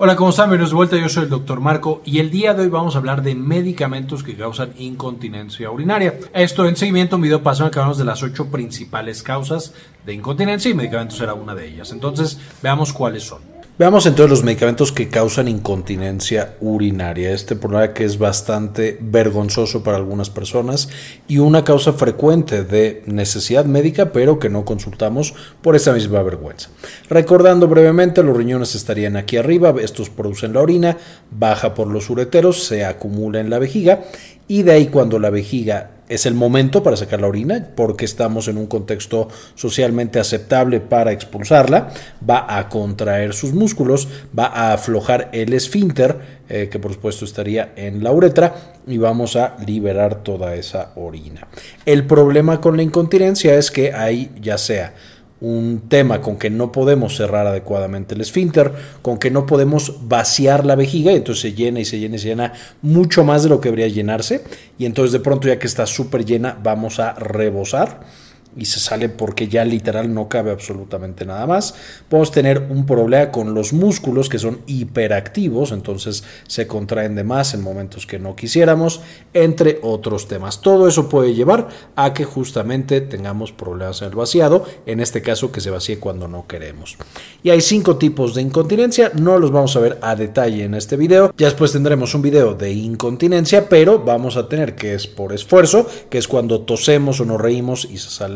Hola, ¿cómo están? Bienvenidos de vuelta, yo soy el doctor Marco y el día de hoy vamos a hablar de medicamentos que causan incontinencia urinaria. Esto en seguimiento un video pasado en que hablamos de las ocho principales causas de incontinencia y medicamentos era una de ellas. Entonces, veamos cuáles son. Veamos entonces los medicamentos que causan incontinencia urinaria. Este problema que es bastante vergonzoso para algunas personas y una causa frecuente de necesidad médica, pero que no consultamos por esa misma vergüenza. Recordando brevemente, los riñones estarían aquí arriba, estos producen la orina, baja por los ureteros, se acumula en la vejiga y de ahí cuando la vejiga es el momento para sacar la orina porque estamos en un contexto socialmente aceptable para expulsarla, va a contraer sus músculos, va a aflojar el esfínter, eh, que por supuesto estaría en la uretra, y vamos a liberar toda esa orina. El problema con la incontinencia es que hay ya sea un tema con que no podemos cerrar adecuadamente el esfínter, con que no podemos vaciar la vejiga y entonces se llena y se llena y se llena mucho más de lo que debería llenarse. Y entonces de pronto ya que está súper llena vamos a rebosar y se sale porque ya literal no cabe absolutamente nada más. Podemos tener un problema con los músculos que son hiperactivos, entonces se contraen de más en momentos que no quisiéramos, entre otros temas. Todo eso puede llevar a que justamente tengamos problemas en el vaciado, en este caso que se vacíe cuando no queremos. Y hay cinco tipos de incontinencia, no los vamos a ver a detalle en este video. Ya después tendremos un video de incontinencia, pero vamos a tener que es por esfuerzo, que es cuando tosemos o nos reímos y se sale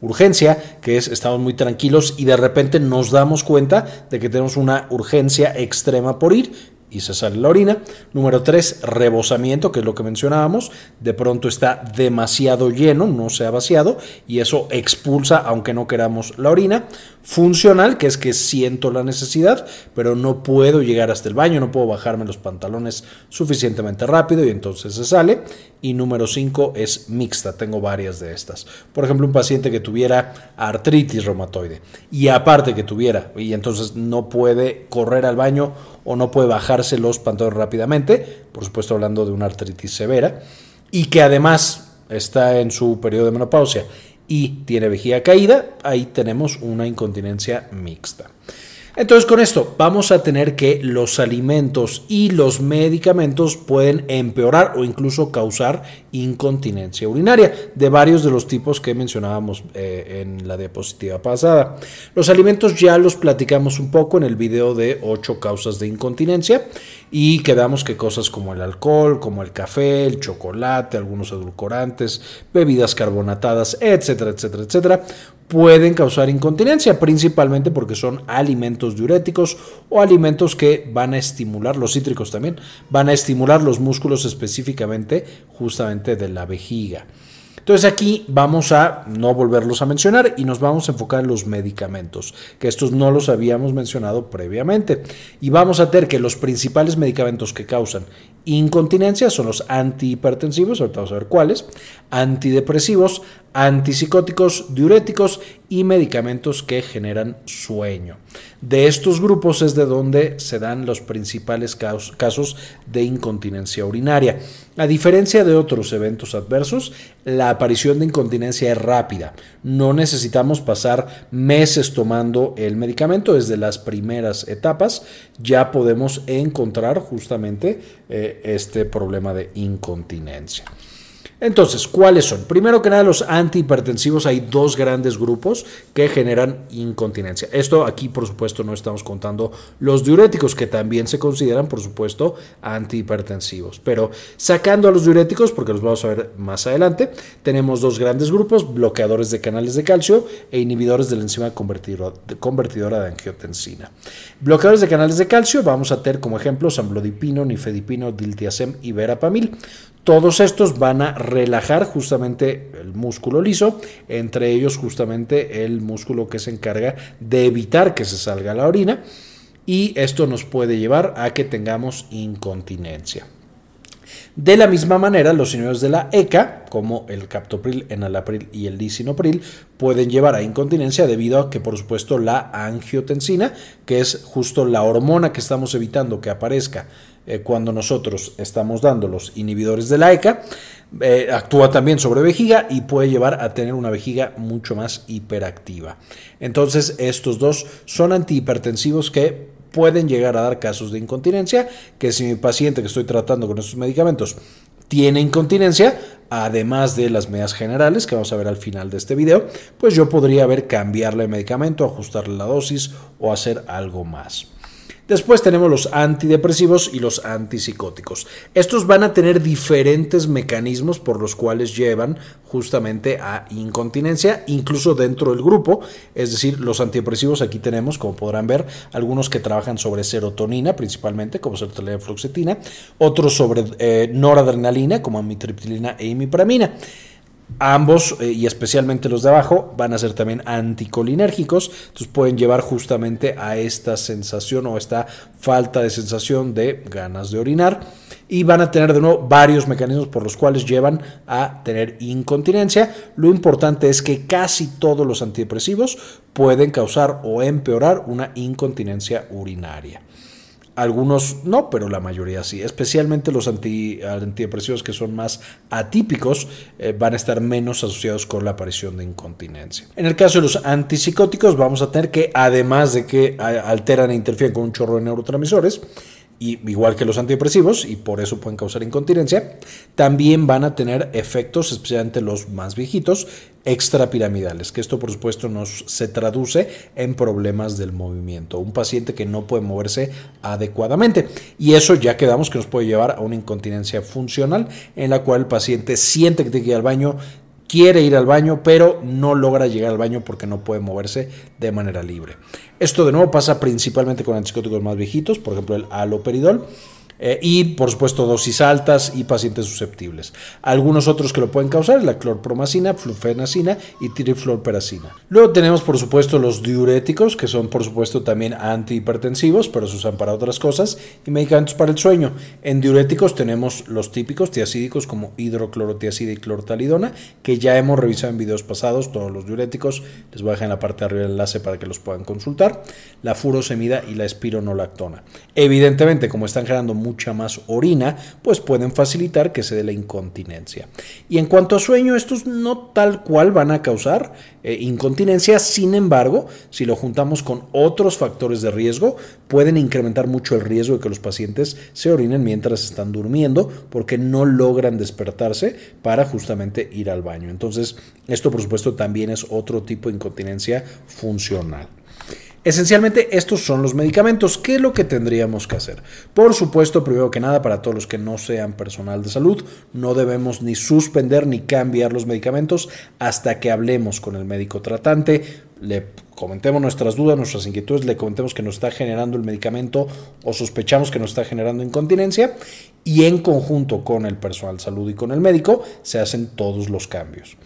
Urgencia, que es estamos muy tranquilos y de repente nos damos cuenta de que tenemos una urgencia extrema por ir y se sale la orina. Número 3, rebosamiento, que es lo que mencionábamos. De pronto está demasiado lleno, no se ha vaciado, y eso expulsa, aunque no queramos, la orina. Funcional, que es que siento la necesidad, pero no puedo llegar hasta el baño, no puedo bajarme los pantalones suficientemente rápido y entonces se sale. Y número 5 es mixta, tengo varias de estas. Por ejemplo, un paciente que tuviera artritis reumatoide y aparte que tuviera, y entonces no puede correr al baño o no puede bajarse los pantalones rápidamente, por supuesto hablando de una artritis severa, y que además está en su periodo de menopausia y tiene vejiga caída, ahí tenemos una incontinencia mixta. Entonces con esto vamos a tener que los alimentos y los medicamentos pueden empeorar o incluso causar incontinencia urinaria de varios de los tipos que mencionábamos eh, en la diapositiva pasada. Los alimentos ya los platicamos un poco en el video de 8 causas de incontinencia y quedamos que cosas como el alcohol, como el café, el chocolate, algunos edulcorantes, bebidas carbonatadas, etcétera, etcétera, etcétera, pueden causar incontinencia, principalmente porque son alimentos diuréticos o alimentos que van a estimular, los cítricos también, van a estimular los músculos específicamente justamente de la vejiga. Entonces aquí vamos a no volverlos a mencionar y nos vamos a enfocar en los medicamentos, que estos no los habíamos mencionado previamente. Y vamos a tener que los principales medicamentos que causan incontinencia son los antihipertensivos, ahorita vamos a ver cuáles, antidepresivos, antipsicóticos, diuréticos y medicamentos que generan sueño. De estos grupos es de donde se dan los principales casos de incontinencia urinaria. A diferencia de otros eventos adversos, la aparición de incontinencia es rápida. No necesitamos pasar meses tomando el medicamento. Desde las primeras etapas ya podemos encontrar justamente eh, este problema de incontinencia. Entonces, ¿cuáles son? Primero que nada, los antihipertensivos, hay dos grandes grupos que generan incontinencia. Esto aquí, por supuesto, no estamos contando los diuréticos, que también se consideran, por supuesto, antihipertensivos. Pero sacando a los diuréticos, porque los vamos a ver más adelante, tenemos dos grandes grupos, bloqueadores de canales de calcio e inhibidores de la enzima convertidora de angiotensina. Bloqueadores de canales de calcio, vamos a tener como ejemplos amlodipino, nifedipino, diltiazem y verapamil. Todos estos van a relajar justamente el músculo liso, entre ellos justamente el músculo que se encarga de evitar que se salga la orina y esto nos puede llevar a que tengamos incontinencia. De la misma manera, los inhibidores de la ECA, como el captopril, enalapril y el lisinopril, pueden llevar a incontinencia debido a que, por supuesto, la angiotensina, que es justo la hormona que estamos evitando que aparezca eh, cuando nosotros estamos dando los inhibidores de la ECA, eh, actúa también sobre vejiga y puede llevar a tener una vejiga mucho más hiperactiva. Entonces, estos dos son antihipertensivos que pueden llegar a dar casos de incontinencia, que si mi paciente que estoy tratando con estos medicamentos tiene incontinencia, además de las medidas generales que vamos a ver al final de este video, pues yo podría ver cambiarle el medicamento, ajustarle la dosis o hacer algo más. Después tenemos los antidepresivos y los antipsicóticos. Estos van a tener diferentes mecanismos por los cuales llevan justamente a incontinencia, incluso dentro del grupo. Es decir, los antidepresivos aquí tenemos, como podrán ver, algunos que trabajan sobre serotonina principalmente, como serotonina fluoxetina, otros sobre eh, noradrenalina, como amitriptilina e imipramina. Ambos, eh, y especialmente los de abajo, van a ser también anticolinérgicos, entonces pueden llevar justamente a esta sensación o esta falta de sensación de ganas de orinar y van a tener de nuevo varios mecanismos por los cuales llevan a tener incontinencia. Lo importante es que casi todos los antidepresivos pueden causar o empeorar una incontinencia urinaria. Algunos no, pero la mayoría sí. Especialmente los antidepresivos que son más atípicos eh, van a estar menos asociados con la aparición de incontinencia. En el caso de los antipsicóticos vamos a tener que, además de que alteran e interfieren con un chorro de neurotransmisores, y, igual que los antidepresivos, y por eso pueden causar incontinencia, también van a tener efectos, especialmente los más viejitos, extrapiramidales, que esto por supuesto nos se traduce en problemas del movimiento, un paciente que no puede moverse adecuadamente. Y eso ya quedamos que nos puede llevar a una incontinencia funcional en la cual el paciente siente que tiene que ir al baño, quiere ir al baño, pero no logra llegar al baño porque no puede moverse de manera libre. Esto de nuevo pasa principalmente con antipsicóticos más viejitos, por ejemplo el aloperidol eh, y por supuesto dosis altas y pacientes susceptibles. Algunos otros que lo pueden causar, la clorpromacina, flufenacina y trifluorperacina. Luego tenemos por supuesto los diuréticos, que son por supuesto también antihipertensivos, pero se usan para otras cosas, y medicamentos para el sueño. En diuréticos tenemos los típicos tiacídicos como hidroclorotiacida y clortalidona, que ya hemos revisado en videos pasados, todos los diuréticos, les voy a dejar en la parte de arriba el enlace para que los puedan consultar, la furosemida y la espironolactona. Evidentemente, como están generando mucha más orina, pues pueden facilitar que se dé la incontinencia. Y en cuanto a sueño, estos no tal cual van a causar eh, incontinencia, sin embargo, si lo juntamos con otros factores de riesgo, pueden incrementar mucho el riesgo de que los pacientes se orinen mientras están durmiendo porque no logran despertarse para justamente ir al baño. Entonces, esto por supuesto también es otro tipo de incontinencia funcional. Esencialmente estos son los medicamentos. ¿Qué es lo que tendríamos que hacer? Por supuesto, primero que nada, para todos los que no sean personal de salud, no debemos ni suspender ni cambiar los medicamentos hasta que hablemos con el médico tratante, le comentemos nuestras dudas, nuestras inquietudes, le comentemos que nos está generando el medicamento o sospechamos que nos está generando incontinencia y en conjunto con el personal de salud y con el médico se hacen todos los cambios.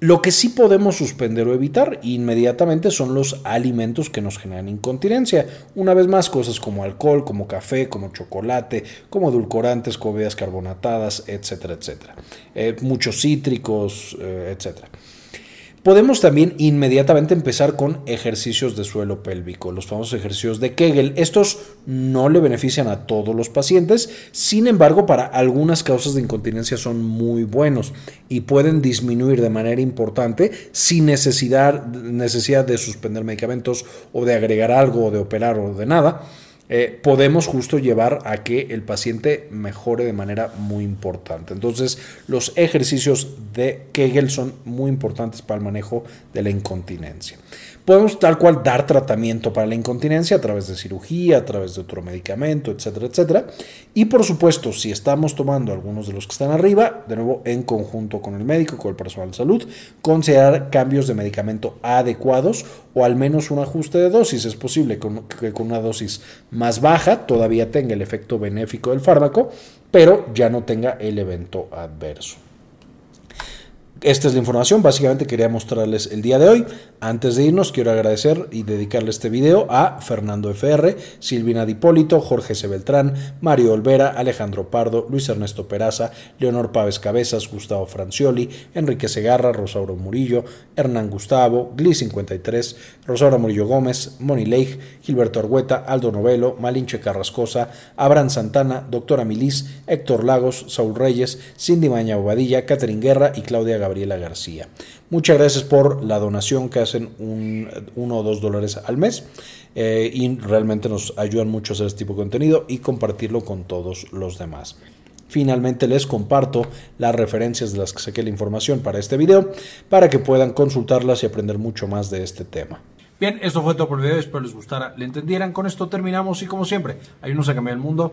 Lo que sí podemos suspender o evitar inmediatamente son los alimentos que nos generan incontinencia. Una vez más, cosas como alcohol, como café, como chocolate, como edulcorantes, como carbonatadas, etcétera, etcétera. Eh, muchos cítricos, eh, etcétera. Podemos también inmediatamente empezar con ejercicios de suelo pélvico, los famosos ejercicios de Kegel. Estos no le benefician a todos los pacientes, sin embargo, para algunas causas de incontinencia son muy buenos y pueden disminuir de manera importante sin necesidad, necesidad de suspender medicamentos o de agregar algo o de operar o de nada eh, podemos justo llevar a que el paciente mejore de manera muy importante. Entonces, los ejercicios de Kegel son muy importantes para el manejo de la incontinencia. Podemos tal cual dar tratamiento para la incontinencia a través de cirugía, a través de otro medicamento, etcétera, etcétera. Y por supuesto, si estamos tomando algunos de los que están arriba, de nuevo en conjunto con el médico, con el personal de salud, considerar cambios de medicamento adecuados o al menos un ajuste de dosis. Es posible que con una dosis más baja todavía tenga el efecto benéfico del fármaco, pero ya no tenga el evento adverso. Esta es la información, básicamente quería mostrarles el día de hoy. Antes de irnos, quiero agradecer y dedicarle este video a Fernando FR, Silvina Dipólito, Jorge C. Beltrán, Mario Olvera, Alejandro Pardo, Luis Ernesto Peraza, Leonor Páez Cabezas, Gustavo Francioli, Enrique Segarra, Rosauro Murillo, Hernán Gustavo, Gli53, Rosauro Murillo Gómez, Moni Leigh, Gilberto Argueta, Aldo Novelo, Malinche Carrascosa, Abraham Santana, Doctora Milis, Héctor Lagos, Saúl Reyes, Cindy Maña Bobadilla, Catherine Guerra y Claudia Gabriela García. Muchas gracias por la donación que hacen un, uno o dos dólares al mes eh, y realmente nos ayudan mucho a hacer este tipo de contenido y compartirlo con todos los demás. Finalmente les comparto las referencias de las que saqué la información para este video para que puedan consultarlas y aprender mucho más de este tema. Bien, esto fue todo por el video, espero les gustara, le entendieran. Con esto terminamos y como siempre, ayúdenos a cambiar el mundo,